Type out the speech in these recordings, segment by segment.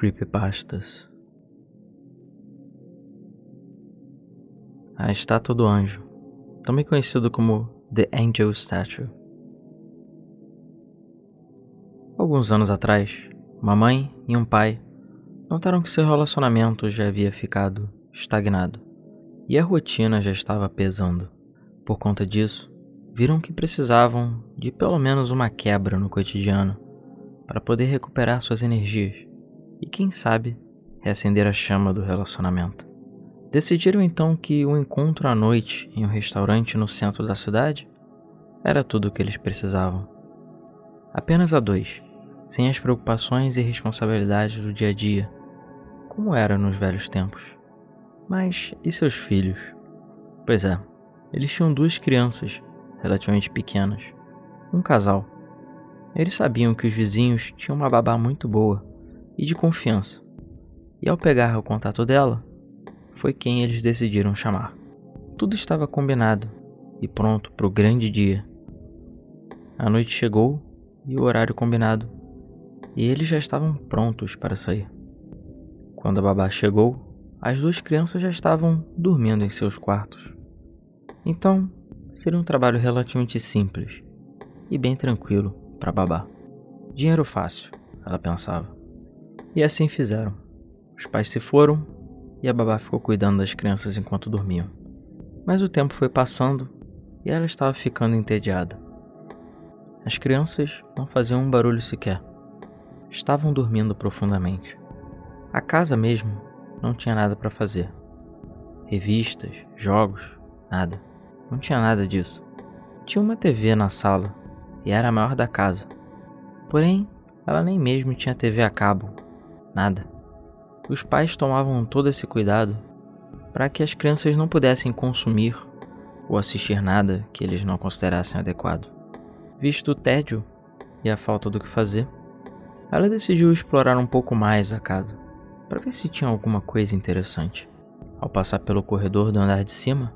Creepypastas. A estátua do anjo, também conhecido como The Angel Statue. Alguns anos atrás, uma mãe e um pai notaram que seu relacionamento já havia ficado estagnado e a rotina já estava pesando. Por conta disso, viram que precisavam de pelo menos uma quebra no cotidiano para poder recuperar suas energias e, quem sabe, reacender a chama do relacionamento. Decidiram então que o um encontro à noite em um restaurante no centro da cidade era tudo o que eles precisavam. Apenas a dois, sem as preocupações e responsabilidades do dia a dia, como era nos velhos tempos. Mas e seus filhos? Pois é, eles tinham duas crianças relativamente pequenas, um casal. Eles sabiam que os vizinhos tinham uma babá muito boa e de confiança, e ao pegar o contato dela, foi quem eles decidiram chamar. Tudo estava combinado e pronto para o grande dia. A noite chegou e o horário combinado, e eles já estavam prontos para sair. Quando a babá chegou, as duas crianças já estavam dormindo em seus quartos. Então, seria um trabalho relativamente simples e bem tranquilo para babá. Dinheiro fácil, ela pensava. E assim fizeram. Os pais se foram e a babá ficou cuidando das crianças enquanto dormiam. Mas o tempo foi passando e ela estava ficando entediada. As crianças não faziam um barulho sequer. Estavam dormindo profundamente. A casa mesmo não tinha nada para fazer. Revistas, jogos, nada. Não tinha nada disso. Tinha uma TV na sala e era a maior da casa. Porém, ela nem mesmo tinha TV a cabo. Nada. Os pais tomavam todo esse cuidado para que as crianças não pudessem consumir ou assistir nada que eles não considerassem adequado. Visto o tédio e a falta do que fazer, ela decidiu explorar um pouco mais a casa para ver se tinha alguma coisa interessante. Ao passar pelo corredor do andar de cima,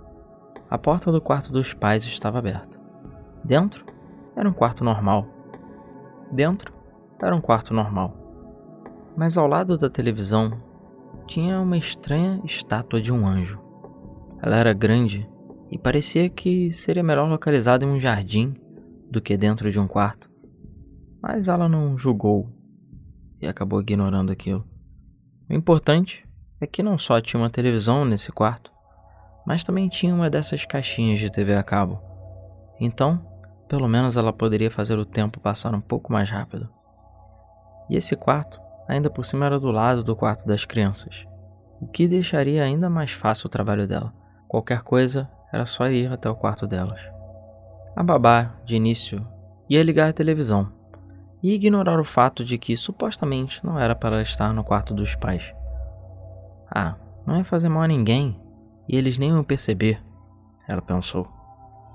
a porta do quarto dos pais estava aberta. Dentro era um quarto normal. Dentro era um quarto normal. Mas ao lado da televisão tinha uma estranha estátua de um anjo. Ela era grande e parecia que seria melhor localizada em um jardim do que dentro de um quarto. Mas ela não julgou e acabou ignorando aquilo. O importante é que não só tinha uma televisão nesse quarto, mas também tinha uma dessas caixinhas de TV a cabo. Então, pelo menos ela poderia fazer o tempo passar um pouco mais rápido. E esse quarto, ainda por cima, era do lado do quarto das crianças, o que deixaria ainda mais fácil o trabalho dela. Qualquer coisa era só ir até o quarto delas. A babá, de início, ia ligar a televisão e ignorar o fato de que supostamente não era para ela estar no quarto dos pais. Ah, não ia fazer mal a ninguém e eles nem iam perceber, ela pensou.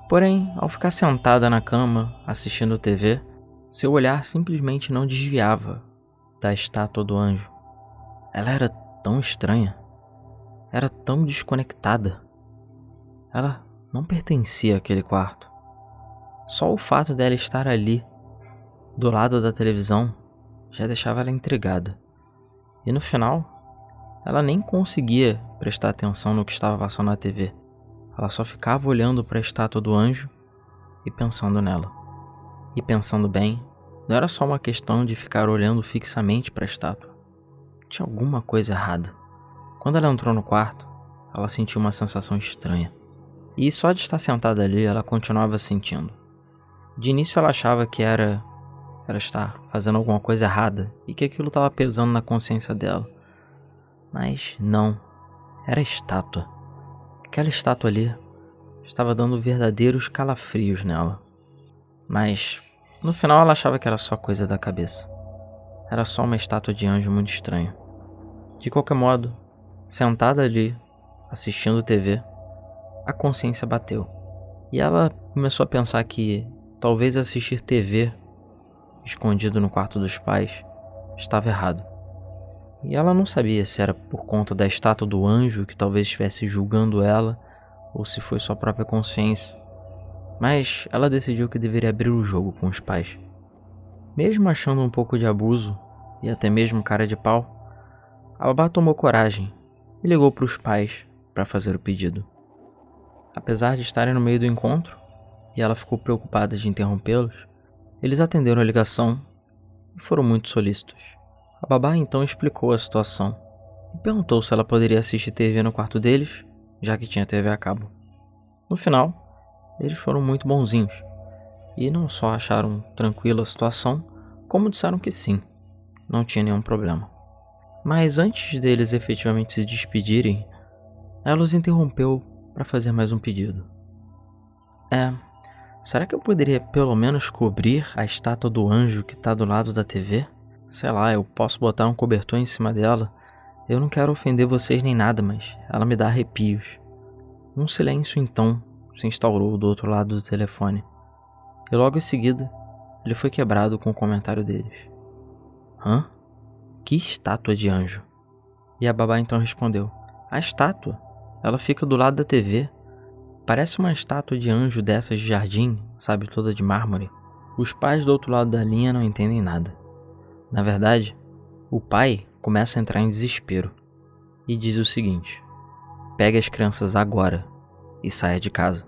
Porém, ao ficar sentada na cama assistindo TV, seu olhar simplesmente não desviava da estátua do anjo. Ela era tão estranha, era tão desconectada. Ela não pertencia àquele quarto. Só o fato dela estar ali, do lado da televisão, já deixava ela intrigada. E no final, ela nem conseguia prestar atenção no que estava passando na TV. Ela só ficava olhando para a estátua do anjo e pensando nela. E pensando bem, não era só uma questão de ficar olhando fixamente para a estátua. Tinha alguma coisa errada. Quando ela entrou no quarto, ela sentiu uma sensação estranha. E só de estar sentada ali, ela continuava sentindo. De início ela achava que era era estar fazendo alguma coisa errada e que aquilo estava pesando na consciência dela. Mas não, era a estátua. Aquela estátua ali estava dando verdadeiros calafrios nela. Mas no final ela achava que era só coisa da cabeça. Era só uma estátua de anjo muito estranha. De qualquer modo, sentada ali, assistindo TV, a consciência bateu. E ela começou a pensar que talvez assistir TV escondido no quarto dos pais estava errado. E ela não sabia se era por conta da estátua do anjo que talvez estivesse julgando ela ou se foi sua própria consciência. Mas ela decidiu que deveria abrir o jogo com os pais. Mesmo achando um pouco de abuso e até mesmo cara de pau, a babá tomou coragem e ligou para os pais para fazer o pedido. Apesar de estarem no meio do encontro, e ela ficou preocupada de interrompê-los, eles atenderam a ligação e foram muito solícitos. A babá então explicou a situação e perguntou se ela poderia assistir TV no quarto deles, já que tinha TV a cabo. No final, eles foram muito bonzinhos e não só acharam tranquila a situação, como disseram que sim, não tinha nenhum problema. Mas antes deles efetivamente se despedirem, ela os interrompeu para fazer mais um pedido. É, será que eu poderia pelo menos cobrir a estátua do anjo que está do lado da TV? Sei lá, eu posso botar um cobertor em cima dela. Eu não quero ofender vocês nem nada, mas ela me dá arrepios. Um silêncio então se instaurou do outro lado do telefone. E logo em seguida, ele foi quebrado com o comentário deles. Hã? Que estátua de anjo? E a babá então respondeu: A estátua. Ela fica do lado da TV. Parece uma estátua de anjo dessas de jardim, sabe, toda de mármore. Os pais do outro lado da linha não entendem nada. Na verdade, o pai começa a entrar em desespero e diz o seguinte: Pegue as crianças agora e saia de casa.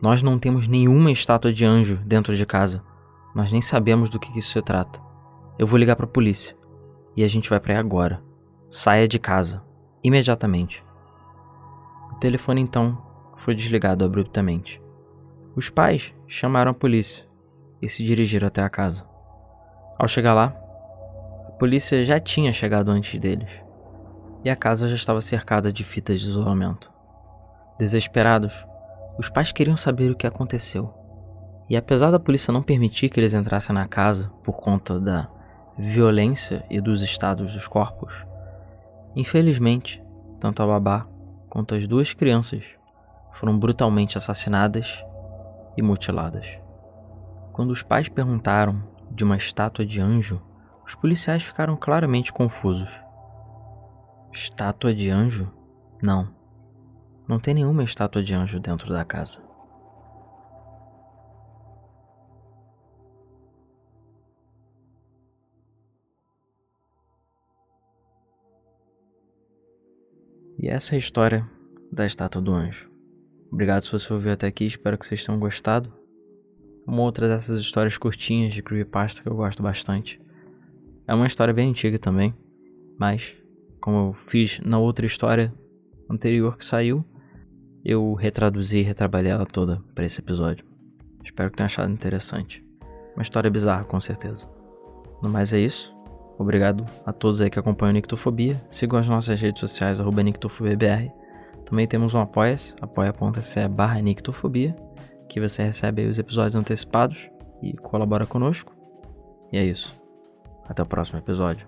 Nós não temos nenhuma estátua de anjo dentro de casa. Nós nem sabemos do que isso se trata. Eu vou ligar para a polícia e a gente vai para aí agora. Saia de casa, imediatamente. O telefone então foi desligado abruptamente. Os pais chamaram a polícia e se dirigiram até a casa. Ao chegar lá, a polícia já tinha chegado antes deles e a casa já estava cercada de fitas de isolamento. Desesperados, os pais queriam saber o que aconteceu. E apesar da polícia não permitir que eles entrassem na casa por conta da violência e dos estados dos corpos, infelizmente, tanto a babá quanto as duas crianças foram brutalmente assassinadas e mutiladas. Quando os pais perguntaram de uma estátua de anjo, os policiais ficaram claramente confusos. Estátua de anjo? Não. Não tem nenhuma estátua de anjo dentro da casa. E essa é a história da estátua do anjo. Obrigado se você ouviu até aqui, espero que vocês tenham gostado. Uma outra dessas histórias curtinhas de creepypasta que eu gosto bastante. É uma história bem antiga também, mas como eu fiz na outra história anterior que saiu, eu retraduzi e retrabalhei ela toda para esse episódio. Espero que tenha achado interessante. Uma história bizarra, com certeza. No mais é isso. Obrigado a todos aí que acompanham Nictofobia. Sigam as nossas redes sociais, arroba NictofobiaBR. Também temos um apoia-se, apoia.se barra Nictofobia, que você recebe os episódios antecipados e colabora conosco. E é isso. Até o próximo episódio.